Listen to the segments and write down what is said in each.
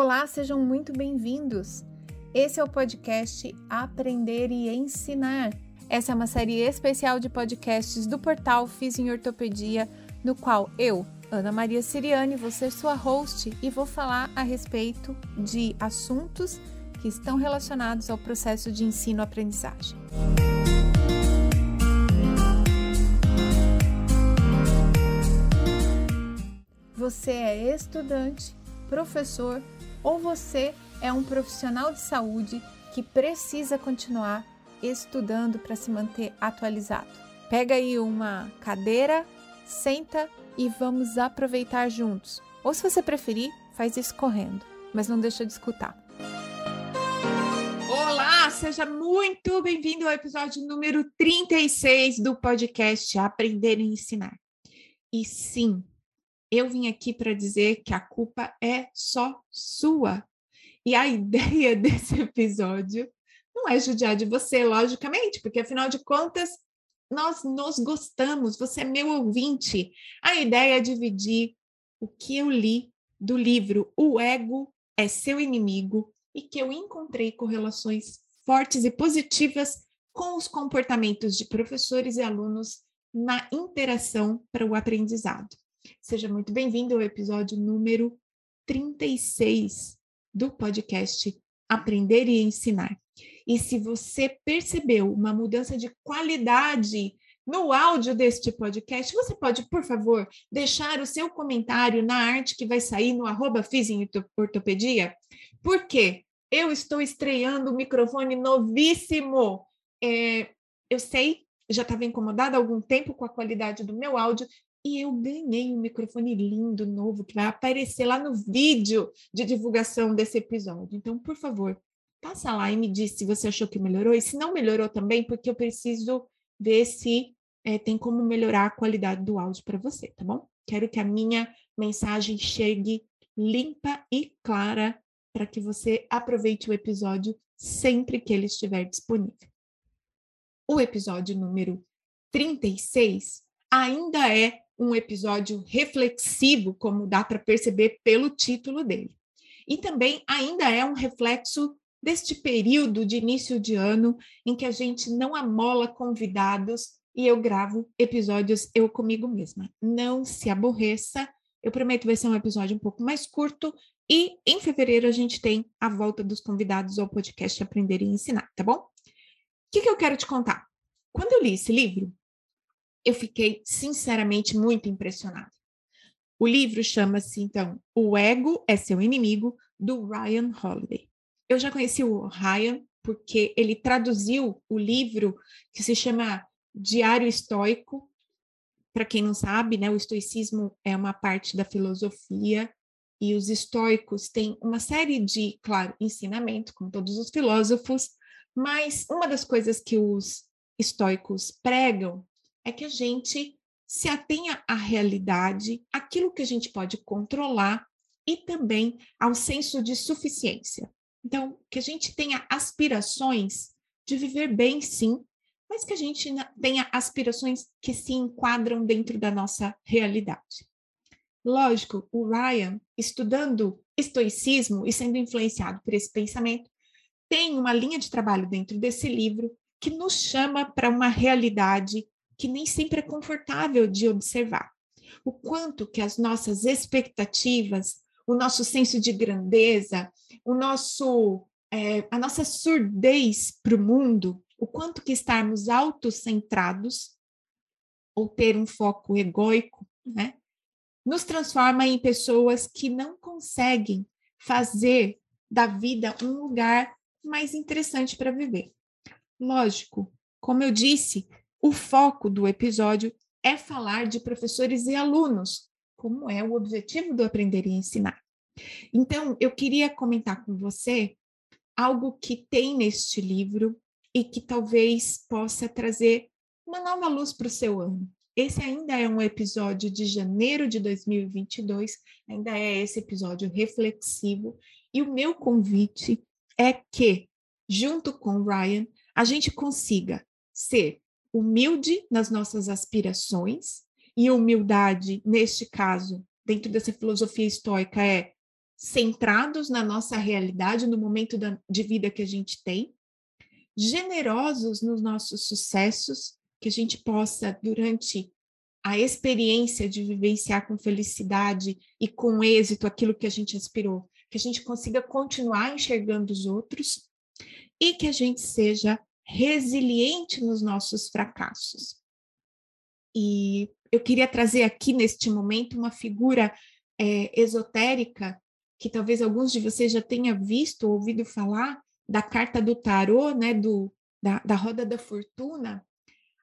Olá, sejam muito bem-vindos. Esse é o podcast Aprender e Ensinar. Essa é uma série especial de podcasts do portal Fiz em Ortopedia, no qual eu, Ana Maria Siriane, vou ser sua host e vou falar a respeito de assuntos que estão relacionados ao processo de ensino-aprendizagem. Você é estudante, professor ou você é um profissional de saúde que precisa continuar estudando para se manter atualizado. Pega aí uma cadeira, senta e vamos aproveitar juntos. Ou se você preferir, faz isso correndo, mas não deixa de escutar. Olá, seja muito bem-vindo ao episódio número 36 do podcast Aprender e Ensinar. E sim, eu vim aqui para dizer que a culpa é só sua. E a ideia desse episódio não é judiar de você, logicamente, porque afinal de contas, nós nos gostamos, você é meu ouvinte. A ideia é dividir o que eu li do livro O Ego é Seu Inimigo e que eu encontrei correlações fortes e positivas com os comportamentos de professores e alunos na interação para o aprendizado. Seja muito bem-vindo ao episódio número 36 do podcast Aprender e Ensinar. E se você percebeu uma mudança de qualidade no áudio deste podcast, você pode, por favor, deixar o seu comentário na arte que vai sair no arroba Ortopedia? Porque eu estou estreando um microfone novíssimo. É, eu sei, já estava incomodada há algum tempo com a qualidade do meu áudio, e eu ganhei um microfone lindo, novo, que vai aparecer lá no vídeo de divulgação desse episódio. Então, por favor, passa lá e me diz se você achou que melhorou e se não melhorou também, porque eu preciso ver se é, tem como melhorar a qualidade do áudio para você, tá bom? Quero que a minha mensagem chegue limpa e clara para que você aproveite o episódio sempre que ele estiver disponível. O episódio número 36 ainda é um episódio reflexivo, como dá para perceber pelo título dele. E também ainda é um reflexo deste período de início de ano em que a gente não amola convidados e eu gravo episódios eu comigo mesma. Não se aborreça, eu prometo vai ser um episódio um pouco mais curto e em fevereiro a gente tem a volta dos convidados ao podcast Aprender e Ensinar, tá bom? O que, que eu quero te contar? Quando eu li esse livro, eu fiquei sinceramente muito impressionada. O livro chama-se, então, O Ego é Seu Inimigo, do Ryan Holiday. Eu já conheci o Ryan porque ele traduziu o livro que se chama Diário Estoico. Para quem não sabe, né, o estoicismo é uma parte da filosofia e os estoicos têm uma série de, claro, ensinamentos, como todos os filósofos, mas uma das coisas que os estoicos pregam é que a gente se atenha à realidade, aquilo que a gente pode controlar e também ao senso de suficiência. Então, que a gente tenha aspirações de viver bem, sim, mas que a gente tenha aspirações que se enquadram dentro da nossa realidade. Lógico, o Ryan, estudando estoicismo e sendo influenciado por esse pensamento, tem uma linha de trabalho dentro desse livro que nos chama para uma realidade que nem sempre é confortável de observar. O quanto que as nossas expectativas, o nosso senso de grandeza, o nosso, é, a nossa surdez para o mundo, o quanto que estarmos autocentrados ou ter um foco egóico, né, nos transforma em pessoas que não conseguem fazer da vida um lugar mais interessante para viver. Lógico, como eu disse, o foco do episódio é falar de professores e alunos, como é o objetivo do Aprender e Ensinar. Então, eu queria comentar com você algo que tem neste livro e que talvez possa trazer uma nova luz para o seu ano. Esse ainda é um episódio de janeiro de 2022, ainda é esse episódio reflexivo, e o meu convite é que, junto com o Ryan, a gente consiga ser humilde nas nossas aspirações, e humildade, neste caso, dentro dessa filosofia estoica, é centrados na nossa realidade, no momento da, de vida que a gente tem, generosos nos nossos sucessos, que a gente possa, durante a experiência de vivenciar com felicidade e com êxito aquilo que a gente aspirou, que a gente consiga continuar enxergando os outros e que a gente seja resiliente nos nossos fracassos. E eu queria trazer aqui neste momento uma figura é, esotérica que talvez alguns de vocês já tenham visto ou ouvido falar da carta do tarô, né, do, da, da roda da fortuna.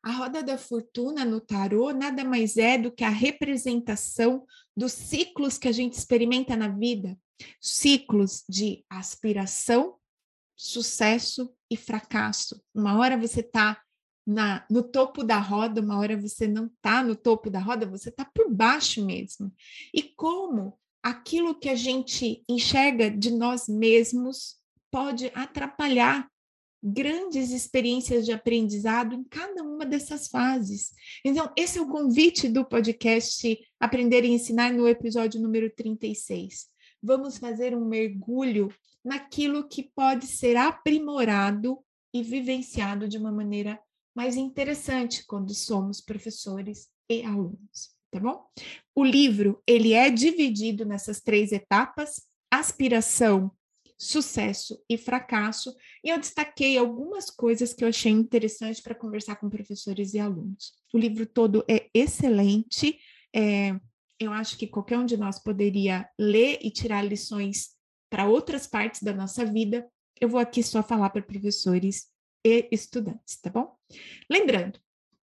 A roda da fortuna no tarô nada mais é do que a representação dos ciclos que a gente experimenta na vida, ciclos de aspiração, sucesso e fracasso. Uma hora você está no topo da roda, uma hora você não está no topo da roda, você está por baixo mesmo. E como aquilo que a gente enxerga de nós mesmos pode atrapalhar grandes experiências de aprendizado em cada uma dessas fases. Então, esse é o convite do podcast Aprender e Ensinar no episódio número 36. Vamos fazer um mergulho naquilo que pode ser aprimorado e vivenciado de uma maneira mais interessante quando somos professores e alunos tá bom? O livro, ele é dividido nessas três etapas: aspiração, sucesso e fracasso, e eu destaquei algumas coisas que eu achei interessante para conversar com professores e alunos. O livro todo é excelente, é, eu acho que qualquer um de nós poderia ler e tirar lições para outras partes da nossa vida. Eu vou aqui só falar para professores e estudantes, tá bom? Lembrando,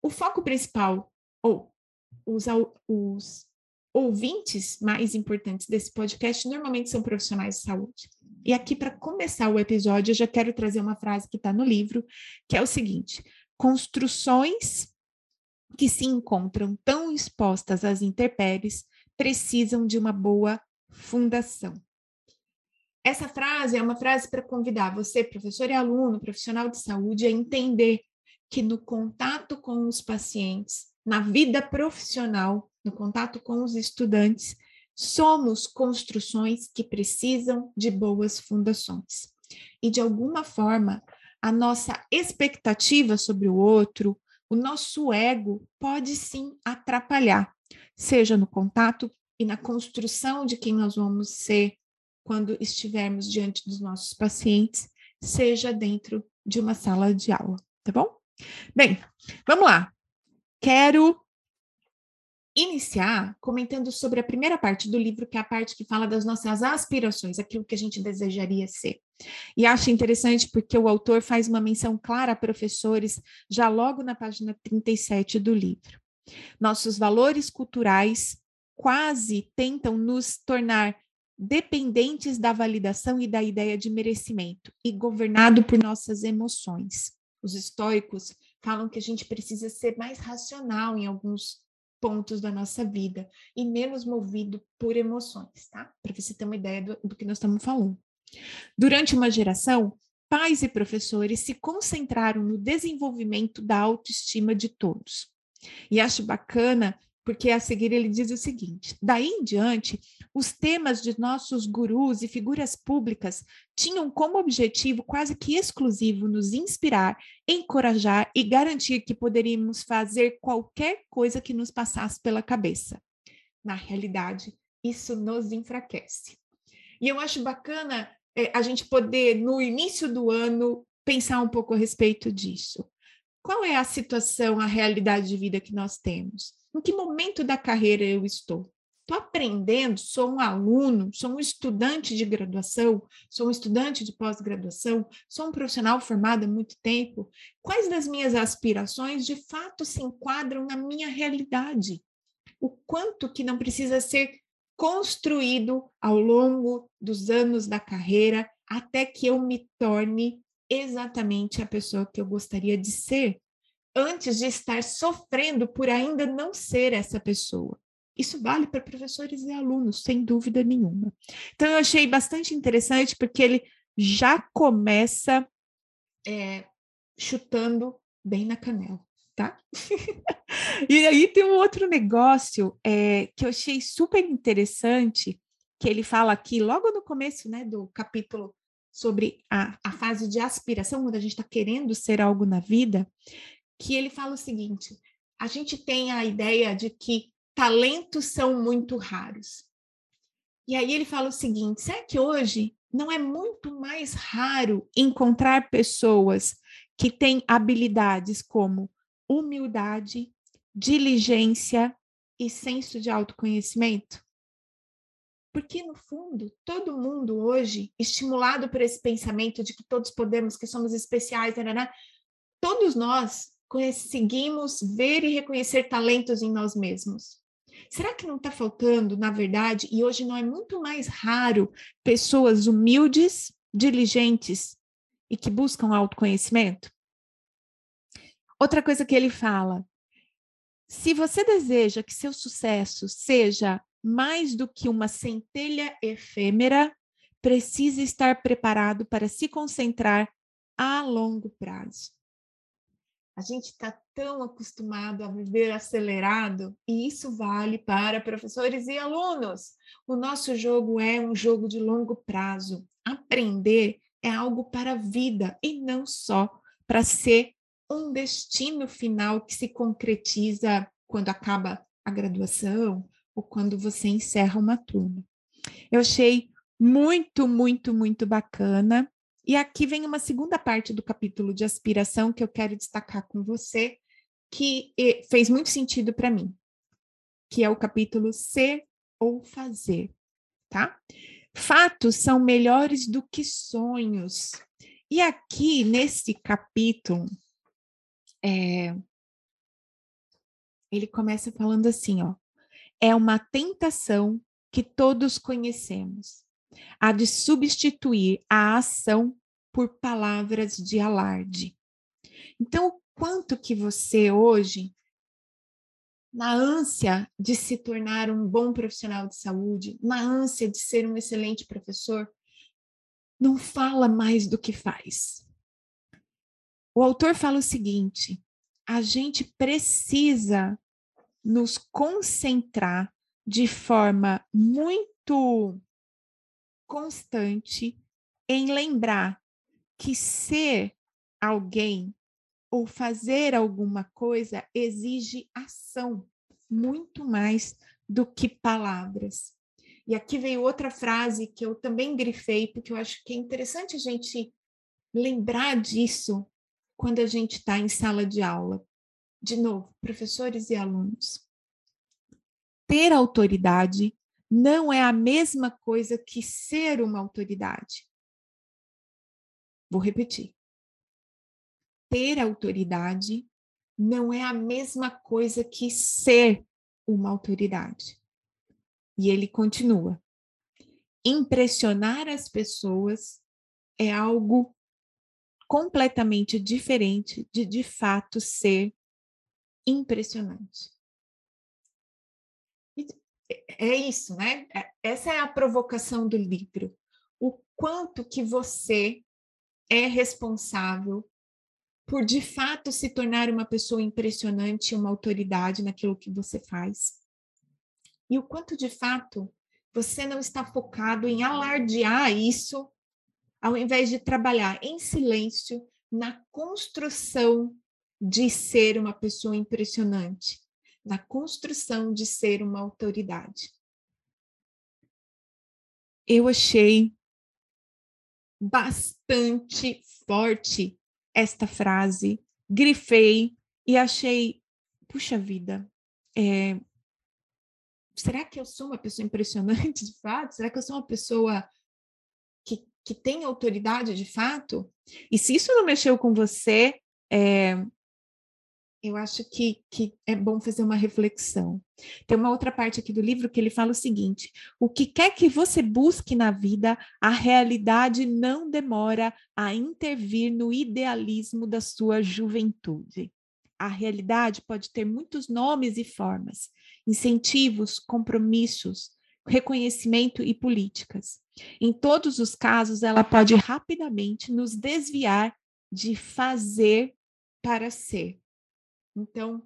o foco principal, ou os, os ouvintes mais importantes desse podcast normalmente são profissionais de saúde. E aqui, para começar o episódio, eu já quero trazer uma frase que está no livro, que é o seguinte: construções que se encontram tão expostas às intempéries precisam de uma boa fundação. Essa frase é uma frase para convidar você, professor e aluno, profissional de saúde, a entender que no contato com os pacientes, na vida profissional, no contato com os estudantes, somos construções que precisam de boas fundações. E, de alguma forma, a nossa expectativa sobre o outro, o nosso ego pode sim atrapalhar, seja no contato e na construção de quem nós vamos ser quando estivermos diante dos nossos pacientes, seja dentro de uma sala de aula, tá bom? Bem, vamos lá. Quero iniciar comentando sobre a primeira parte do livro, que é a parte que fala das nossas aspirações, aquilo que a gente desejaria ser. E acho interessante porque o autor faz uma menção clara a professores já logo na página 37 do livro. Nossos valores culturais quase tentam nos tornar dependentes da validação e da ideia de merecimento e governado por nossas emoções. Os estoicos falam que a gente precisa ser mais racional em alguns pontos da nossa vida e menos movido por emoções, tá? Para você ter uma ideia do, do que nós estamos falando. Durante uma geração, pais e professores se concentraram no desenvolvimento da autoestima de todos. E acho bacana porque a seguir ele diz o seguinte: daí em diante, os temas de nossos gurus e figuras públicas tinham como objetivo quase que exclusivo nos inspirar, encorajar e garantir que poderíamos fazer qualquer coisa que nos passasse pela cabeça. Na realidade, isso nos enfraquece. E eu acho bacana é, a gente poder, no início do ano, pensar um pouco a respeito disso. Qual é a situação, a realidade de vida que nós temos? Em que momento da carreira eu estou? Estou aprendendo, sou um aluno, sou um estudante de graduação, sou um estudante de pós-graduação, sou um profissional formado há muito tempo. Quais das minhas aspirações de fato se enquadram na minha realidade? O quanto que não precisa ser construído ao longo dos anos da carreira até que eu me torne exatamente a pessoa que eu gostaria de ser antes de estar sofrendo por ainda não ser essa pessoa. Isso vale para professores e alunos, sem dúvida nenhuma. Então, eu achei bastante interessante, porque ele já começa é, chutando bem na canela, tá? e aí tem um outro negócio é, que eu achei super interessante, que ele fala aqui, logo no começo né, do capítulo, sobre a, a fase de aspiração, quando a gente está querendo ser algo na vida, que ele fala o seguinte: a gente tem a ideia de que talentos são muito raros. E aí ele fala o seguinte: será que hoje não é muito mais raro encontrar pessoas que têm habilidades como humildade, diligência e senso de autoconhecimento? Porque, no fundo, todo mundo hoje, estimulado por esse pensamento de que todos podemos, que somos especiais, todos nós conseguimos ver e reconhecer talentos em nós mesmos. Será que não está faltando, na verdade, e hoje não é muito mais raro, pessoas humildes, diligentes e que buscam autoconhecimento? Outra coisa que ele fala: se você deseja que seu sucesso seja mais do que uma centelha efêmera, precisa estar preparado para se concentrar a longo prazo. A gente está tão acostumado a viver acelerado, e isso vale para professores e alunos. O nosso jogo é um jogo de longo prazo. Aprender é algo para a vida e não só para ser um destino final que se concretiza quando acaba a graduação ou quando você encerra uma turma. Eu achei muito, muito, muito bacana. E aqui vem uma segunda parte do capítulo de aspiração que eu quero destacar com você, que fez muito sentido para mim, que é o capítulo ser ou fazer, tá? Fatos são melhores do que sonhos. E aqui, nesse capítulo, é, ele começa falando assim, ó. É uma tentação que todos conhecemos a de substituir a ação por palavras de alarde. Então, o quanto que você hoje, na ânsia de se tornar um bom profissional de saúde, na ânsia de ser um excelente professor, não fala mais do que faz. O autor fala o seguinte: a gente precisa nos concentrar de forma muito constante em lembrar que ser alguém ou fazer alguma coisa exige ação muito mais do que palavras. E aqui veio outra frase que eu também grifei, porque eu acho que é interessante a gente lembrar disso quando a gente está em sala de aula. De novo, professores e alunos. Ter autoridade não é a mesma coisa que ser uma autoridade. Vou repetir. Ter autoridade não é a mesma coisa que ser uma autoridade. E ele continua. Impressionar as pessoas é algo completamente diferente de de fato ser impressionante é isso, né? É, essa é a provocação do livro. O quanto que você é responsável por de fato se tornar uma pessoa impressionante, uma autoridade naquilo que você faz. E o quanto de fato você não está focado em alardear isso, ao invés de trabalhar em silêncio na construção de ser uma pessoa impressionante, na construção de ser uma autoridade. Eu achei bastante forte esta frase, grifei e achei, puxa vida, é, será que eu sou uma pessoa impressionante de fato? Será que eu sou uma pessoa que, que tem autoridade de fato? E se isso não mexeu com você, é, eu acho que, que é bom fazer uma reflexão. Tem uma outra parte aqui do livro que ele fala o seguinte: o que quer que você busque na vida, a realidade não demora a intervir no idealismo da sua juventude. A realidade pode ter muitos nomes e formas, incentivos, compromissos, reconhecimento e políticas. Em todos os casos, ela pode rapidamente nos desviar de fazer para ser. Então,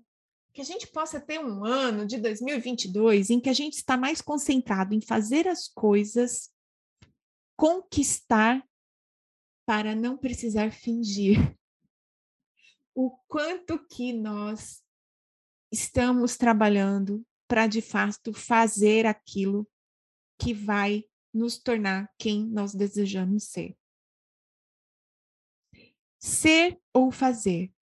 que a gente possa ter um ano de 2022 em que a gente está mais concentrado em fazer as coisas, conquistar, para não precisar fingir. O quanto que nós estamos trabalhando para de fato fazer aquilo que vai nos tornar quem nós desejamos ser. Ser ou fazer.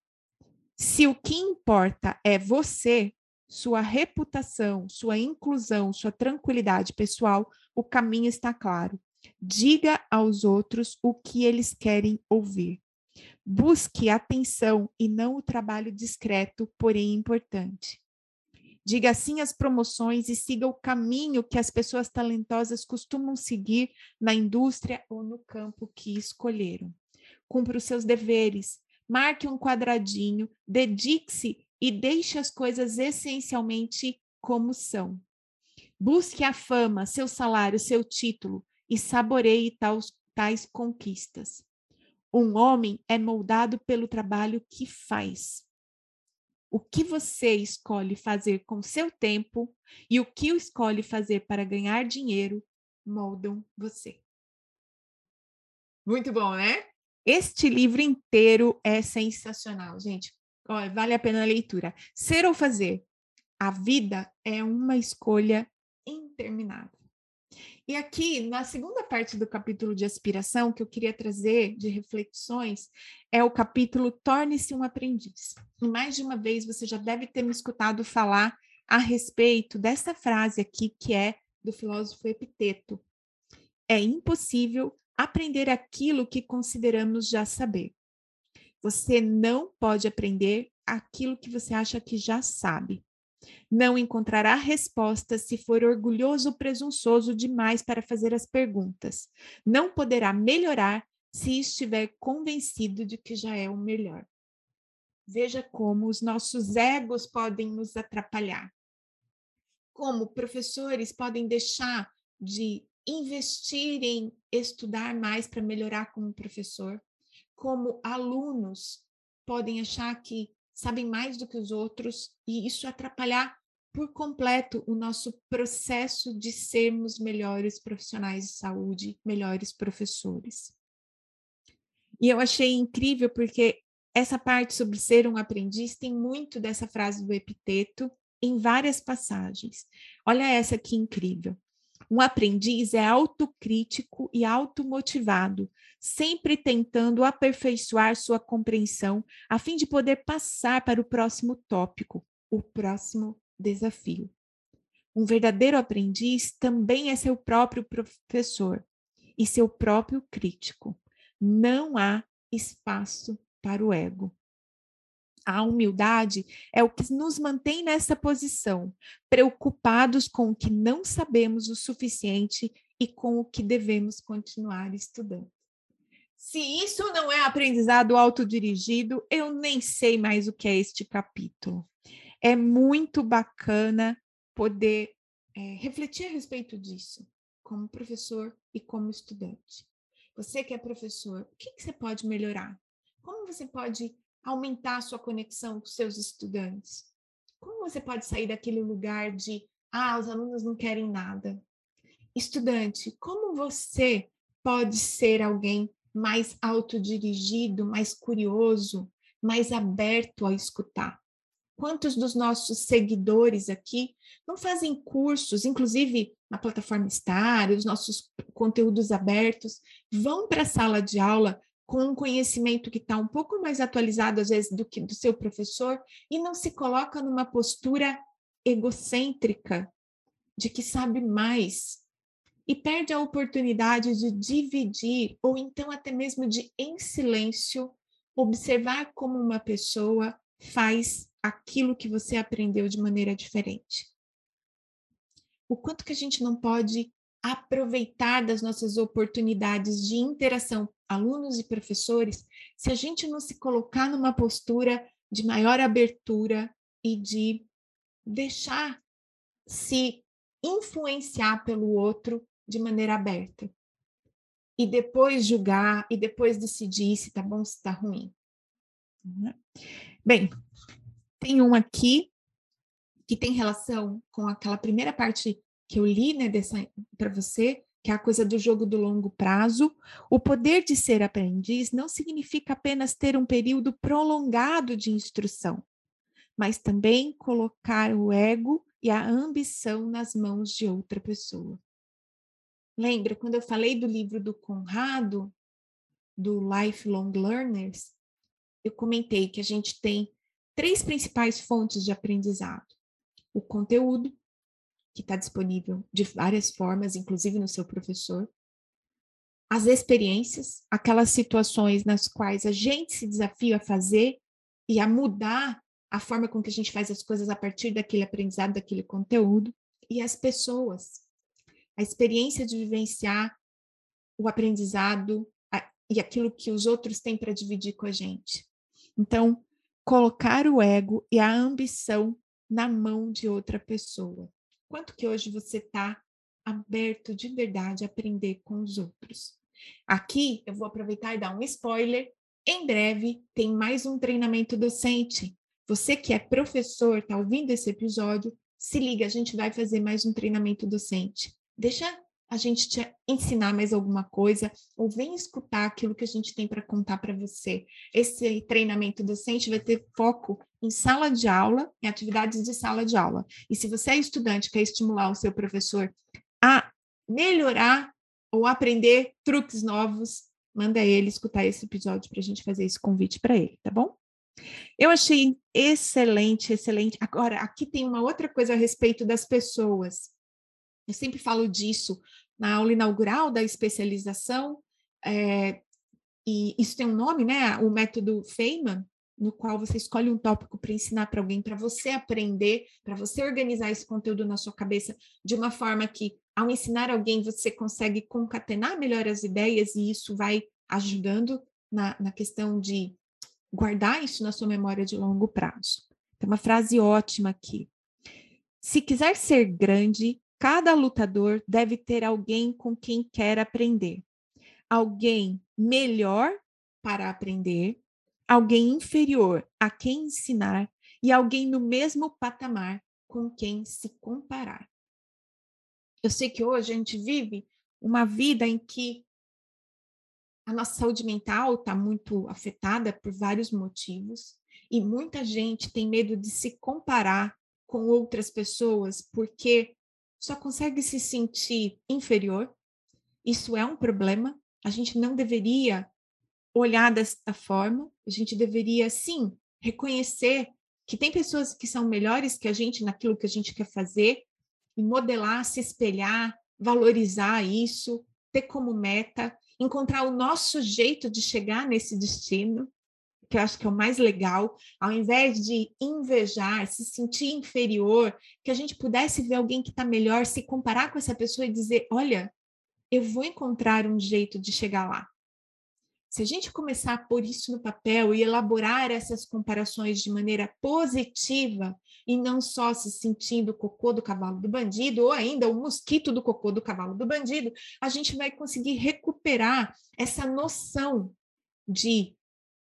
Se o que importa é você, sua reputação, sua inclusão, sua tranquilidade pessoal, o caminho está claro. Diga aos outros o que eles querem ouvir. Busque atenção e não o trabalho discreto, porém importante. Diga sim às promoções e siga o caminho que as pessoas talentosas costumam seguir na indústria ou no campo que escolheram. Cumpra os seus deveres, marque um quadradinho, dedique-se e deixe as coisas essencialmente como são. Busque a fama, seu salário, seu título e saboreie tais, tais conquistas. Um homem é moldado pelo trabalho que faz o que você escolhe fazer com seu tempo e o que escolhe fazer para ganhar dinheiro moldam você. Muito bom, né? Este livro inteiro é sensacional, gente. Olha, vale a pena a leitura. Ser ou fazer? A vida é uma escolha interminável. E aqui, na segunda parte do capítulo de aspiração, que eu queria trazer de reflexões, é o capítulo Torne-se um aprendiz. E mais de uma vez você já deve ter me escutado falar a respeito dessa frase aqui, que é do filósofo Epiteto. É impossível aprender aquilo que consideramos já saber. Você não pode aprender aquilo que você acha que já sabe. Não encontrará respostas se for orgulhoso ou presunçoso demais para fazer as perguntas. Não poderá melhorar se estiver convencido de que já é o melhor. Veja como os nossos egos podem nos atrapalhar. Como professores podem deixar de investir em estudar mais para melhorar como professor. Como alunos podem achar que sabem mais do que os outros e isso atrapalhar por completo o nosso processo de sermos melhores profissionais de saúde, melhores professores. E eu achei incrível porque essa parte sobre ser um aprendiz tem muito dessa frase do epiteto em várias passagens. Olha essa que incrível. Um aprendiz é autocrítico e automotivado, sempre tentando aperfeiçoar sua compreensão a fim de poder passar para o próximo tópico, o próximo desafio. Um verdadeiro aprendiz também é seu próprio professor e seu próprio crítico. Não há espaço para o ego. A humildade é o que nos mantém nessa posição, preocupados com o que não sabemos o suficiente e com o que devemos continuar estudando. Se isso não é aprendizado autodirigido, eu nem sei mais o que é este capítulo. É muito bacana poder é, refletir a respeito disso, como professor e como estudante. Você que é professor, o que, que você pode melhorar? Como você pode aumentar a sua conexão com seus estudantes? Como você pode sair daquele lugar de, ah, os alunos não querem nada? Estudante, como você pode ser alguém mais autodirigido, mais curioso, mais aberto a escutar? Quantos dos nossos seguidores aqui não fazem cursos, inclusive na plataforma Star, os nossos conteúdos abertos, vão para a sala de aula com um conhecimento que está um pouco mais atualizado, às vezes, do que do seu professor, e não se coloca numa postura egocêntrica de que sabe mais e perde a oportunidade de dividir, ou então até mesmo de, em silêncio, observar como uma pessoa faz aquilo que você aprendeu de maneira diferente. O quanto que a gente não pode aproveitar das nossas oportunidades de interação, alunos e professores, se a gente não se colocar numa postura de maior abertura e de deixar se influenciar pelo outro de maneira aberta. E depois julgar e depois decidir se tá bom, se tá ruim. Uhum. Bem, tem um aqui que tem relação com aquela primeira parte que eu li né, para você, que é a coisa do jogo do longo prazo. O poder de ser aprendiz não significa apenas ter um período prolongado de instrução, mas também colocar o ego e a ambição nas mãos de outra pessoa. Lembra quando eu falei do livro do Conrado, do Lifelong Learners? Eu comentei que a gente tem três principais fontes de aprendizado: o conteúdo, que está disponível de várias formas, inclusive no seu professor, as experiências, aquelas situações nas quais a gente se desafia a fazer e a mudar a forma com que a gente faz as coisas a partir daquele aprendizado, daquele conteúdo, e as pessoas, a experiência de vivenciar o aprendizado a, e aquilo que os outros têm para dividir com a gente. Então, colocar o ego e a ambição na mão de outra pessoa. Quanto que hoje você está aberto de verdade a aprender com os outros? Aqui eu vou aproveitar e dar um spoiler. Em breve tem mais um treinamento docente. Você que é professor, está ouvindo esse episódio, se liga, a gente vai fazer mais um treinamento docente. Deixa a gente te ensinar mais alguma coisa ou vem escutar aquilo que a gente tem para contar para você. Esse treinamento docente vai ter foco em sala de aula, em atividades de sala de aula. E se você é estudante, quer estimular o seu professor a melhorar ou aprender truques novos, manda ele escutar esse episódio para a gente fazer esse convite para ele, tá bom? Eu achei excelente, excelente. Agora, aqui tem uma outra coisa a respeito das pessoas. Eu sempre falo disso na aula inaugural da especialização, é, e isso tem um nome, né? O método Feynman, no qual você escolhe um tópico para ensinar para alguém, para você aprender, para você organizar esse conteúdo na sua cabeça de uma forma que, ao ensinar alguém, você consegue concatenar melhor as ideias e isso vai ajudando na, na questão de guardar isso na sua memória de longo prazo. Tem uma frase ótima aqui. Se quiser ser grande, Cada lutador deve ter alguém com quem quer aprender. Alguém melhor para aprender, alguém inferior a quem ensinar e alguém no mesmo patamar com quem se comparar. Eu sei que hoje a gente vive uma vida em que a nossa saúde mental está muito afetada por vários motivos e muita gente tem medo de se comparar com outras pessoas porque só consegue se sentir inferior. Isso é um problema. A gente não deveria olhar desta forma. A gente deveria, sim, reconhecer que tem pessoas que são melhores que a gente naquilo que a gente quer fazer e modelar, se espelhar, valorizar isso, ter como meta, encontrar o nosso jeito de chegar nesse destino que eu acho que é o mais legal, ao invés de invejar, se sentir inferior, que a gente pudesse ver alguém que está melhor, se comparar com essa pessoa e dizer: olha, eu vou encontrar um jeito de chegar lá. Se a gente começar a pôr isso no papel e elaborar essas comparações de maneira positiva e não só se sentindo o cocô do cavalo do bandido ou ainda o mosquito do cocô do cavalo do bandido, a gente vai conseguir recuperar essa noção de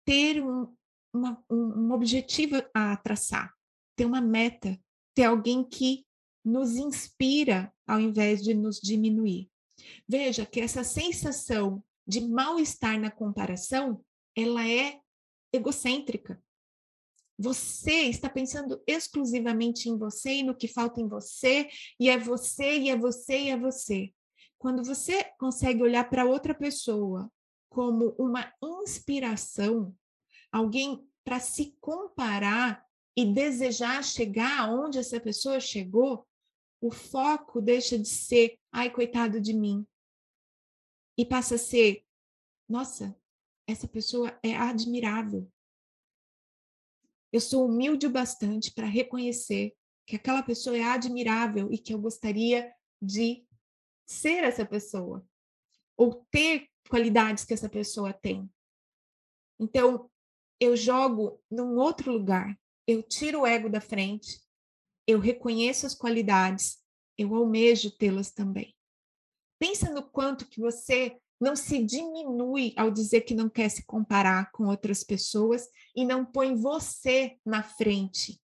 ter um, uma, um, objetivo a traçar, ter uma meta, ter alguém que nos inspira ao invés de nos diminuir. Veja que essa sensação de mal-estar na comparação, ela é egocêntrica. Você está pensando exclusivamente em você e no que falta em você, e é você, e é você, e é você. Quando você consegue olhar para outra pessoa como uma inspiração, alguém para se comparar e desejar chegar aonde essa pessoa chegou, o foco deixa de ser, ai, coitado de mim, e passa a ser, nossa, essa pessoa é admirável. Eu sou humilde o bastante para reconhecer que aquela pessoa é admirável e que eu gostaria de ser essa pessoa ou ter qualidades que essa pessoa tem. Então, eu jogo num outro lugar. Eu tiro o ego da frente, eu reconheço as qualidades, eu almejo tê-las também. Pensa no quanto que você não se diminui ao dizer que não quer se comparar com outras pessoas e não põe você na frente.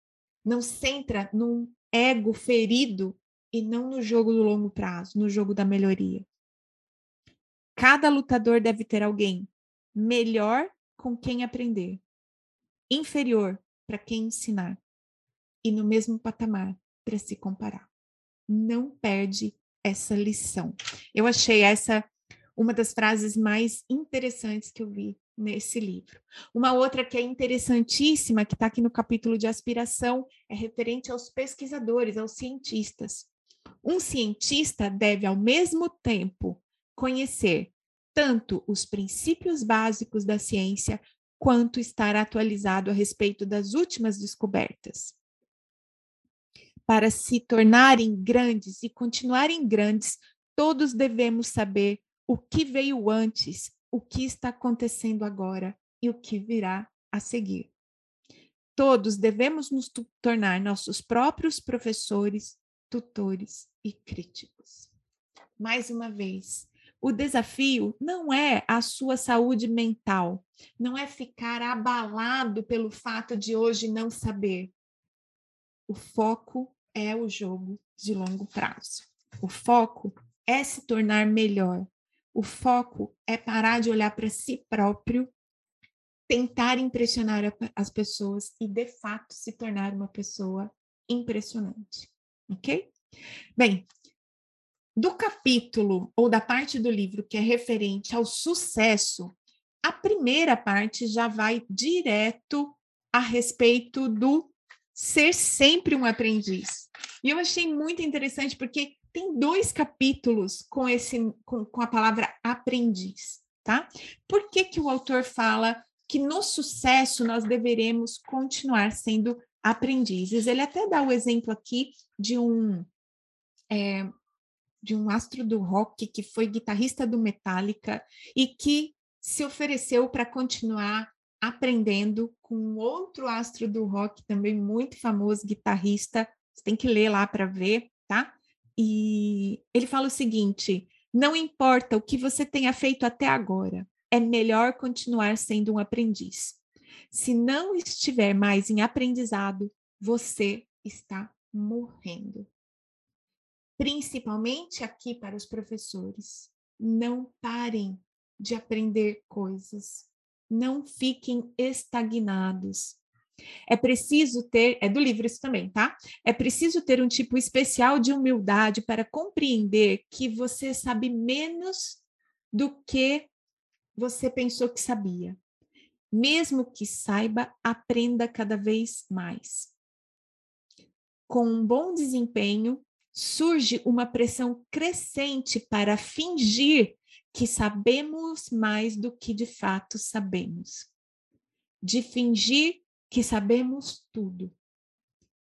Não centra num ego ferido e não no jogo do longo prazo, no jogo da melhoria. Cada lutador deve ter alguém melhor com quem aprender, inferior para quem ensinar e no mesmo patamar para se comparar. Não perde essa lição. Eu achei essa uma das frases mais interessantes que eu vi nesse livro. Uma outra que é interessantíssima, que está aqui no capítulo de aspiração, é referente aos pesquisadores, aos cientistas. Um cientista deve, ao mesmo tempo, conhecer tanto os princípios básicos da ciência, quanto estar atualizado a respeito das últimas descobertas. Para se tornarem grandes e continuarem grandes, todos devemos saber o que veio antes, o que está acontecendo agora e o que virá a seguir. Todos devemos nos tornar nossos próprios professores, tutores e críticos. Mais uma vez, o desafio não é a sua saúde mental, não é ficar abalado pelo fato de hoje não saber. O foco é o jogo de longo prazo. O foco é se tornar melhor. O foco é parar de olhar para si próprio, tentar impressionar as pessoas e, de fato, se tornar uma pessoa impressionante. Ok? Bem, do capítulo ou da parte do livro que é referente ao sucesso, a primeira parte já vai direto a respeito do ser sempre um aprendiz. E eu achei muito interessante porque tem dois capítulos com esse com, com a palavra aprendiz, tá? Por que que o autor fala que no sucesso nós deveremos continuar sendo aprendizes? Ele até dá o exemplo aqui de um é, de um astro do rock que foi guitarrista do Metallica e que se ofereceu para continuar aprendendo com outro astro do rock também muito famoso, guitarrista. Você tem que ler lá para ver, tá? E ele fala o seguinte: não importa o que você tenha feito até agora, é melhor continuar sendo um aprendiz. Se não estiver mais em aprendizado, você está morrendo principalmente aqui para os professores. Não parem de aprender coisas. Não fiquem estagnados. É preciso ter, é do livro isso também, tá? É preciso ter um tipo especial de humildade para compreender que você sabe menos do que você pensou que sabia. Mesmo que saiba, aprenda cada vez mais. Com um bom desempenho, surge uma pressão crescente para fingir que sabemos mais do que de fato sabemos, de fingir que sabemos tudo.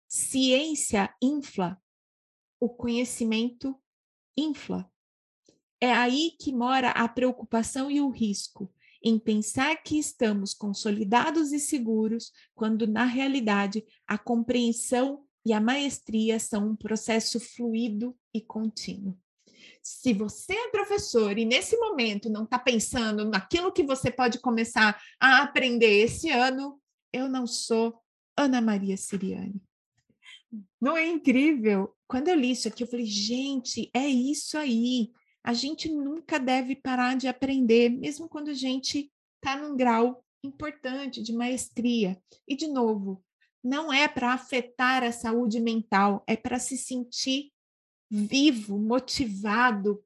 Ciência infla, o conhecimento infla. É aí que mora a preocupação e o risco em pensar que estamos consolidados e seguros, quando na realidade a compreensão e a maestria são um processo fluido e contínuo. Se você é professor e nesse momento não está pensando naquilo que você pode começar a aprender esse ano, eu não sou Ana Maria Siriane. Não é incrível? Quando eu li isso aqui, eu falei, gente, é isso aí. A gente nunca deve parar de aprender, mesmo quando a gente está num grau importante de maestria. E, de novo, não é para afetar a saúde mental, é para se sentir vivo, motivado,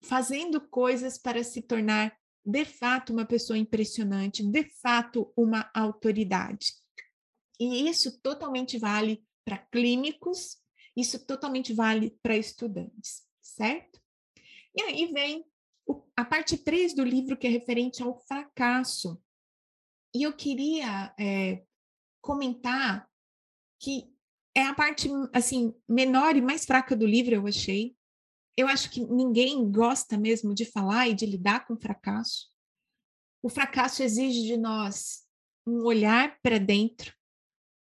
fazendo coisas para se tornar de fato uma pessoa impressionante, de fato uma autoridade. E isso totalmente vale para clínicos, isso totalmente vale para estudantes, certo? E aí vem a parte 3 do livro, que é referente ao fracasso. E eu queria é, comentar que é a parte assim menor e mais fraca do livro, eu achei. Eu acho que ninguém gosta mesmo de falar e de lidar com fracasso. O fracasso exige de nós um olhar para dentro.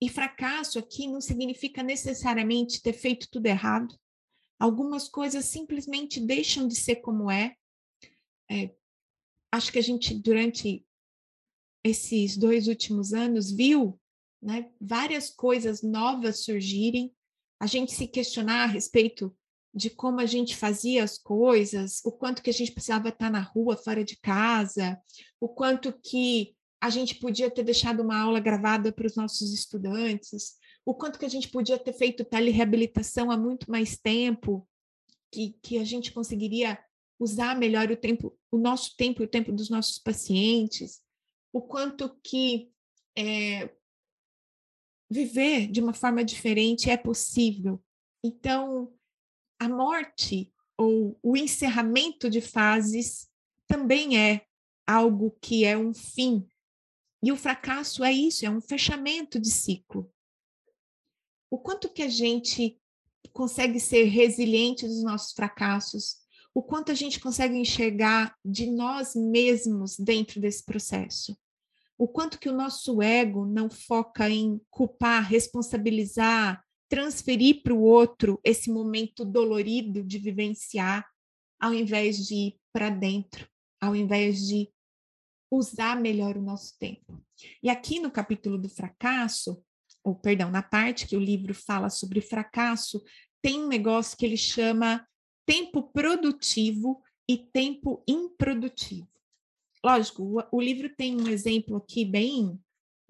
E fracasso aqui não significa necessariamente ter feito tudo errado. Algumas coisas simplesmente deixam de ser como é. é acho que a gente, durante esses dois últimos anos, viu né, várias coisas novas surgirem, a gente se questionar a respeito de como a gente fazia as coisas, o quanto que a gente precisava estar na rua, fora de casa, o quanto que a gente podia ter deixado uma aula gravada para os nossos estudantes, o quanto que a gente podia ter feito telereabilitação há muito mais tempo, que, que a gente conseguiria usar melhor o tempo, o nosso tempo e o tempo dos nossos pacientes, o quanto que é, viver de uma forma diferente é possível. Então, a morte ou o encerramento de fases também é algo que é um fim. E o fracasso é isso, é um fechamento de ciclo. O quanto que a gente consegue ser resiliente dos nossos fracassos, o quanto a gente consegue enxergar de nós mesmos dentro desse processo. O quanto que o nosso ego não foca em culpar, responsabilizar, transferir para o outro esse momento dolorido de vivenciar, ao invés de ir para dentro, ao invés de usar melhor o nosso tempo. E aqui no capítulo do fracasso, ou perdão, na parte que o livro fala sobre fracasso, tem um negócio que ele chama tempo produtivo e tempo improdutivo. Lógico, o, o livro tem um exemplo aqui bem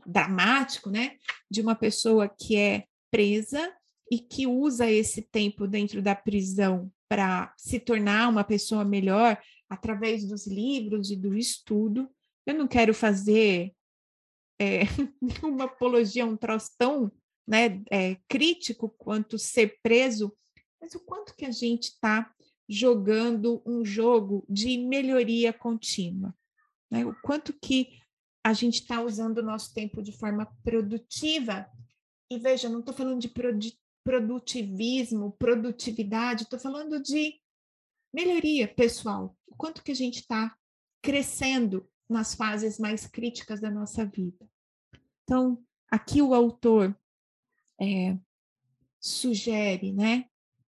dramático, né, de uma pessoa que é presa e que usa esse tempo dentro da prisão para se tornar uma pessoa melhor através dos livros e do estudo. Eu não quero fazer é, uma apologia um troço tão né, é, crítico quanto ser preso, mas o quanto que a gente está jogando um jogo de melhoria contínua, né? o quanto que a gente está usando o nosso tempo de forma produtiva. E veja, não estou falando de produtivismo, produtividade, estou falando de melhoria pessoal. O quanto que a gente está crescendo nas fases mais críticas da nossa vida. Então, aqui o autor é, sugere, né,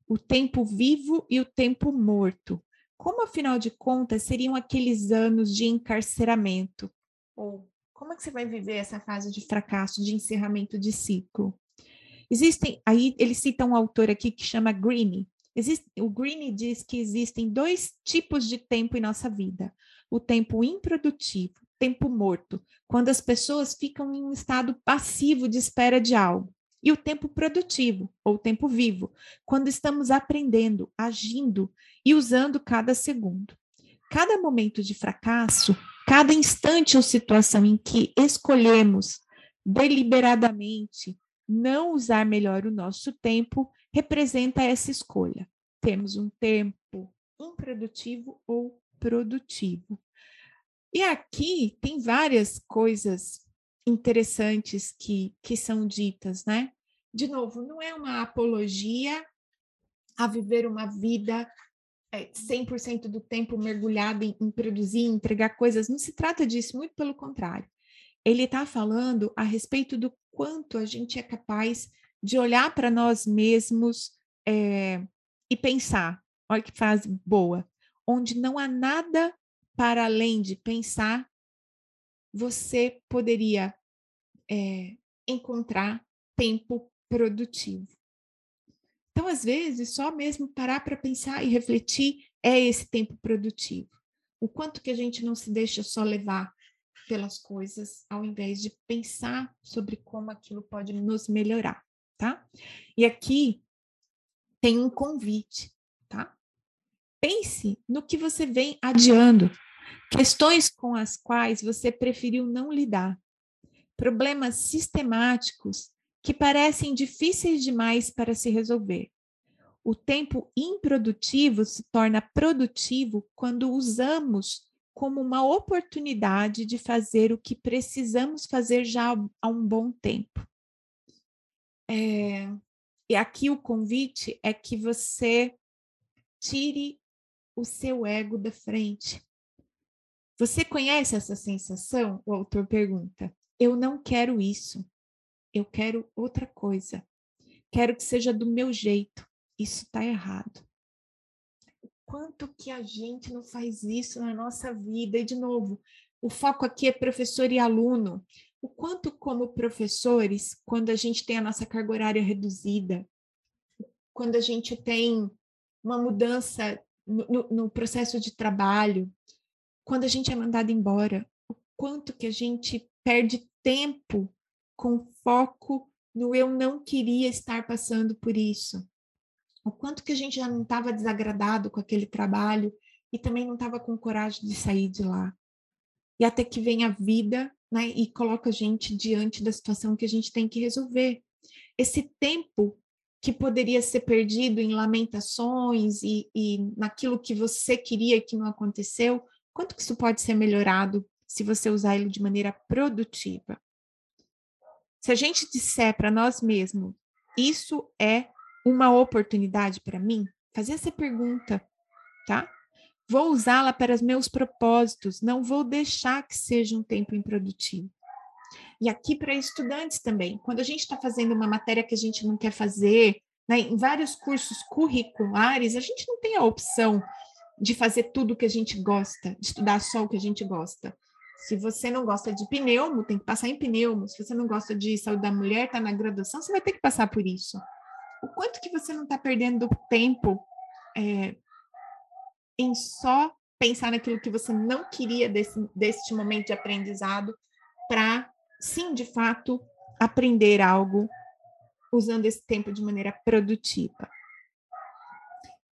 o tempo vivo e o tempo morto. Como, afinal de contas, seriam aqueles anos de encarceramento? Ou como é que você vai viver essa fase de fracasso, de encerramento de ciclo? Existem, aí ele cita um autor aqui que chama Greene. O Greene diz que existem dois tipos de tempo em nossa vida: o tempo improdutivo, tempo morto, quando as pessoas ficam em um estado passivo de espera de algo, e o tempo produtivo, ou tempo vivo, quando estamos aprendendo, agindo e usando cada segundo. Cada momento de fracasso, cada instante ou situação em que escolhemos deliberadamente não usar melhor o nosso tempo representa essa escolha. Temos um tempo improdutivo ou produtivo. E aqui tem várias coisas interessantes que, que são ditas, né? De novo, não é uma apologia a viver uma vida é, 100% do tempo mergulhada em, em produzir, entregar coisas, não se trata disso, muito pelo contrário. Ele está falando a respeito do quanto a gente é capaz de olhar para nós mesmos é, e pensar, olha que frase boa, onde não há nada para além de pensar, você poderia é, encontrar tempo produtivo. Então, às vezes, só mesmo parar para pensar e refletir é esse tempo produtivo. O quanto que a gente não se deixa só levar pelas coisas, ao invés de pensar sobre como aquilo pode nos melhorar, tá? E aqui tem um convite, tá? Pense no que você vem adiando, questões com as quais você preferiu não lidar, problemas sistemáticos que parecem difíceis demais para se resolver. O tempo improdutivo se torna produtivo quando usamos como uma oportunidade de fazer o que precisamos fazer já há um bom tempo. É, e aqui o convite é que você tire o seu ego da frente. Você conhece essa sensação? O autor pergunta. Eu não quero isso. Eu quero outra coisa. Quero que seja do meu jeito. Isso está errado. Quanto que a gente não faz isso na nossa vida? E, de novo, o foco aqui é professor e aluno. O quanto, como professores, quando a gente tem a nossa carga horária reduzida, quando a gente tem uma mudança no, no processo de trabalho, quando a gente é mandado embora, o quanto que a gente perde tempo com foco no eu não queria estar passando por isso. O quanto que a gente já não estava desagradado com aquele trabalho e também não estava com coragem de sair de lá. E até que vem a vida né, e coloca a gente diante da situação que a gente tem que resolver. Esse tempo que poderia ser perdido em lamentações e, e naquilo que você queria que não aconteceu, Quanto que isso pode ser melhorado se você usar ele de maneira produtiva? Se a gente disser para nós mesmos, isso é uma oportunidade para mim, fazer essa pergunta, tá? Vou usá-la para os meus propósitos, não vou deixar que seja um tempo improdutivo. E aqui para estudantes também, quando a gente está fazendo uma matéria que a gente não quer fazer, né, em vários cursos curriculares, a gente não tem a opção de fazer tudo o que a gente gosta, de estudar só o que a gente gosta. Se você não gosta de pneumo, tem que passar em pneumo. Se você não gosta de saúde da mulher, está na graduação, você vai ter que passar por isso. O quanto que você não está perdendo tempo é, em só pensar naquilo que você não queria desse, deste momento de aprendizado para, sim, de fato, aprender algo usando esse tempo de maneira produtiva.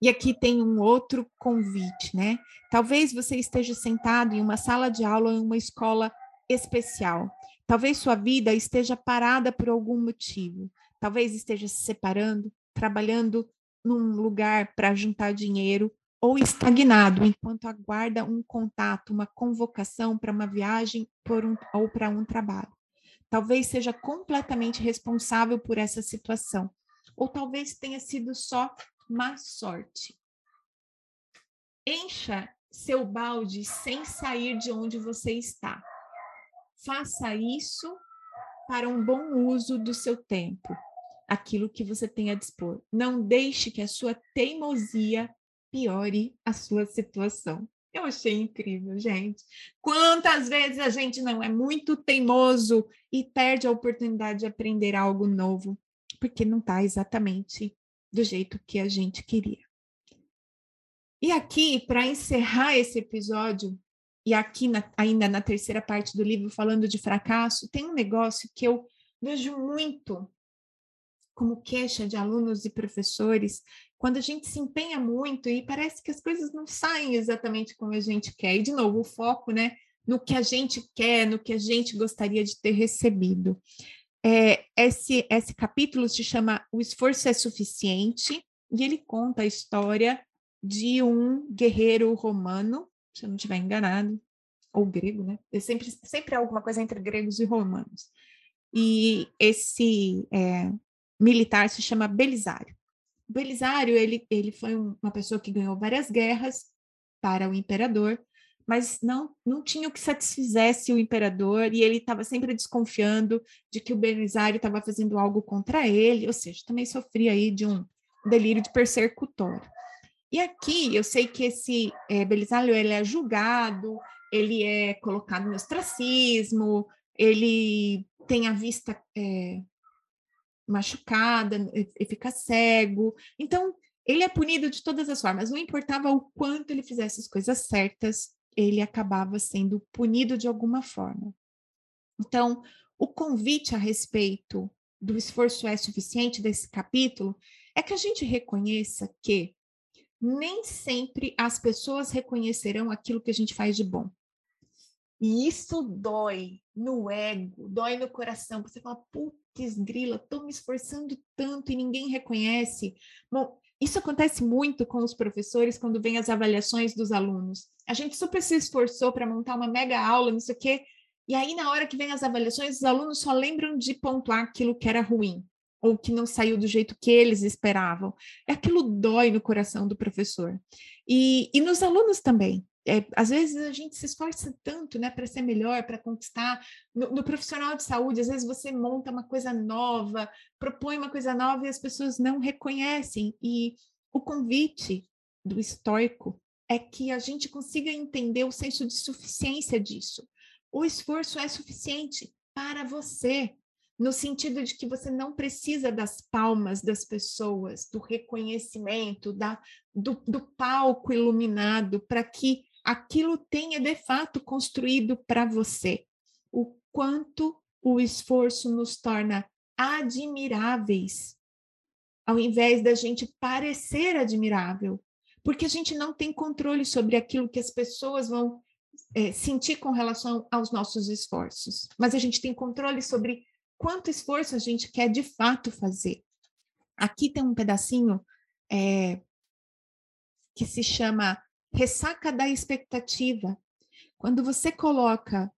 E aqui tem um outro convite, né? Talvez você esteja sentado em uma sala de aula em uma escola especial. Talvez sua vida esteja parada por algum motivo. Talvez esteja se separando, trabalhando num lugar para juntar dinheiro ou estagnado enquanto aguarda um contato, uma convocação para uma viagem um, ou para um trabalho. Talvez seja completamente responsável por essa situação, ou talvez tenha sido só má sorte. Encha seu balde sem sair de onde você está. Faça isso para um bom uso do seu tempo, aquilo que você tem a dispor. Não deixe que a sua teimosia piore a sua situação. Eu achei incrível, gente. Quantas vezes a gente não é muito teimoso e perde a oportunidade de aprender algo novo, porque não está exatamente do jeito que a gente queria. E aqui, para encerrar esse episódio, e aqui na, ainda na terceira parte do livro, falando de fracasso, tem um negócio que eu vejo muito como queixa de alunos e professores, quando a gente se empenha muito e parece que as coisas não saem exatamente como a gente quer. E, de novo, o foco né, no que a gente quer, no que a gente gostaria de ter recebido. É, esse, esse capítulo se chama O Esforço é Suficiente, e ele conta a história de um guerreiro romano, se eu não estiver enganado, ou grego, né? É sempre, sempre é alguma coisa entre gregos e romanos. E esse é, militar se chama Belisário. Belisário, ele, ele foi um, uma pessoa que ganhou várias guerras para o imperador, mas não, não tinha o que satisfizesse o imperador e ele estava sempre desconfiando de que o Belisário estava fazendo algo contra ele, ou seja, também sofria aí de um delírio de persecutório. E aqui eu sei que esse é, Belisário ele é julgado, ele é colocado no ostracismo, ele tem a vista é, machucada e fica cego. Então, ele é punido de todas as formas. Não importava o quanto ele fizesse as coisas certas, ele acabava sendo punido de alguma forma. Então, o convite a respeito do esforço é suficiente desse capítulo é que a gente reconheça que nem sempre as pessoas reconhecerão aquilo que a gente faz de bom. E isso dói no ego, dói no coração. Você fala, putz, grila, estou me esforçando tanto e ninguém reconhece. Bom, isso acontece muito com os professores quando vem as avaliações dos alunos. A gente super se esforçou para montar uma mega aula, não sei o quê, e aí na hora que vem as avaliações, os alunos só lembram de pontuar aquilo que era ruim ou que não saiu do jeito que eles esperavam. É aquilo dói no coração do professor. E, e nos alunos também é, às vezes a gente se esforça tanto, né, para ser melhor, para conquistar. No, no, profissional de saúde, às vezes você monta uma coisa nova, propõe uma coisa nova e as pessoas não reconhecem. E o convite do estoico é que a gente consiga entender o senso de suficiência disso. O esforço é suficiente para você. no sentido de que você não precisa das palmas das pessoas, do reconhecimento, da, do, do palco iluminado, para que aquilo tenha de fato construído para você. O quanto o esforço nos torna admiráveis, ao invés da gente parecer admirável, porque a gente não tem controle sobre aquilo que as pessoas vão é, sentir com relação aos nossos esforços, mas a gente tem controle sobre quanto esforço a gente quer de fato fazer. Aqui tem um pedacinho é, que se chama ressaca da expectativa. Quando você coloca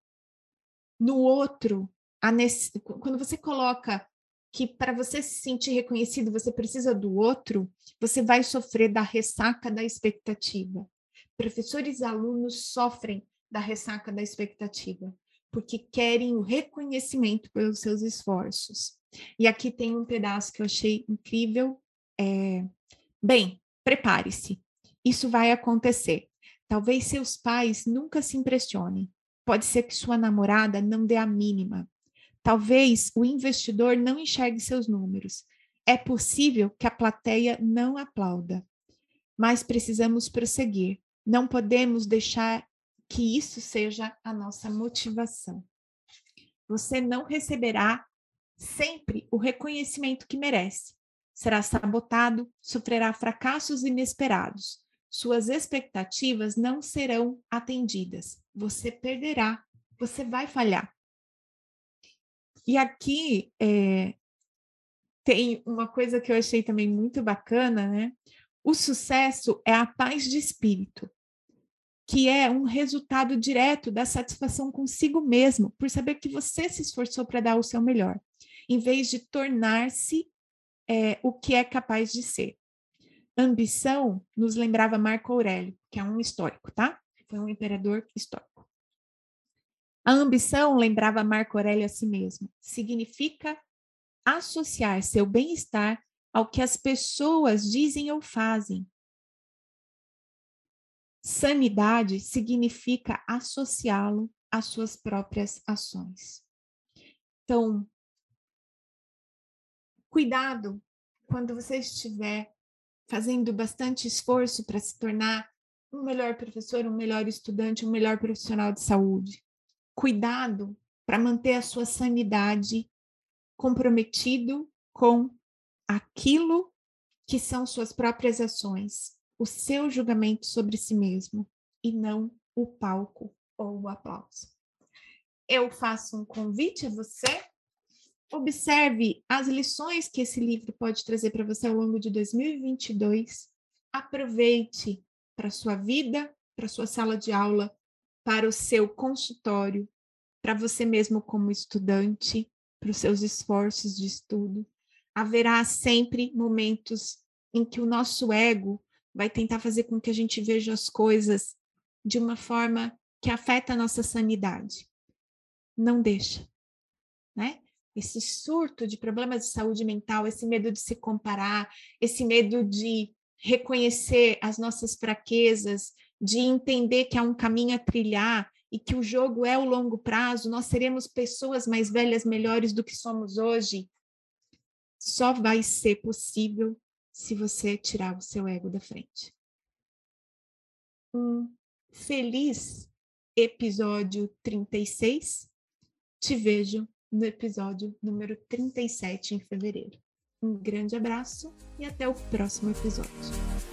no outro, nesse, quando você coloca que para você se sentir reconhecido você precisa do outro, você vai sofrer da ressaca da expectativa. Professores e alunos sofrem da ressaca da expectativa porque querem o reconhecimento pelos seus esforços. E aqui tem um pedaço que eu achei incrível. É... Bem, prepare-se. Isso vai acontecer. Talvez seus pais nunca se impressionem. Pode ser que sua namorada não dê a mínima. Talvez o investidor não enxergue seus números. É possível que a plateia não aplauda. Mas precisamos prosseguir. Não podemos deixar que isso seja a nossa motivação. Você não receberá sempre o reconhecimento que merece. Será sabotado, sofrerá fracassos inesperados. Suas expectativas não serão atendidas. Você perderá, você vai falhar. E aqui é, tem uma coisa que eu achei também muito bacana, né? O sucesso é a paz de espírito que é um resultado direto da satisfação consigo mesmo, por saber que você se esforçou para dar o seu melhor, em vez de tornar-se é, o que é capaz de ser. Ambição nos lembrava Marco Aurélio, que é um histórico, tá? Foi um imperador histórico. A ambição, lembrava Marco Aurélio a si mesmo, significa associar seu bem-estar ao que as pessoas dizem ou fazem, Sanidade significa associá-lo às suas próprias ações. Então, cuidado quando você estiver fazendo bastante esforço para se tornar um melhor professor, um melhor estudante, um melhor profissional de saúde. Cuidado para manter a sua sanidade comprometido com aquilo que são suas próprias ações, o seu julgamento sobre si mesmo e não o palco ou o aplauso. Eu faço um convite a você. Observe as lições que esse livro pode trazer para você ao longo de 2022. Aproveite para sua vida, para sua sala de aula, para o seu consultório, para você mesmo como estudante, para os seus esforços de estudo. Haverá sempre momentos em que o nosso ego vai tentar fazer com que a gente veja as coisas de uma forma que afeta a nossa sanidade. Não deixa, né? Esse surto de problemas de saúde mental, esse medo de se comparar, esse medo de reconhecer as nossas fraquezas, de entender que há um caminho a trilhar e que o jogo é o longo prazo, nós seremos pessoas mais velhas, melhores do que somos hoje. Só vai ser possível se você tirar o seu ego da frente. Um feliz episódio 36. Te vejo no episódio número 37 em fevereiro. Um grande abraço e até o próximo episódio.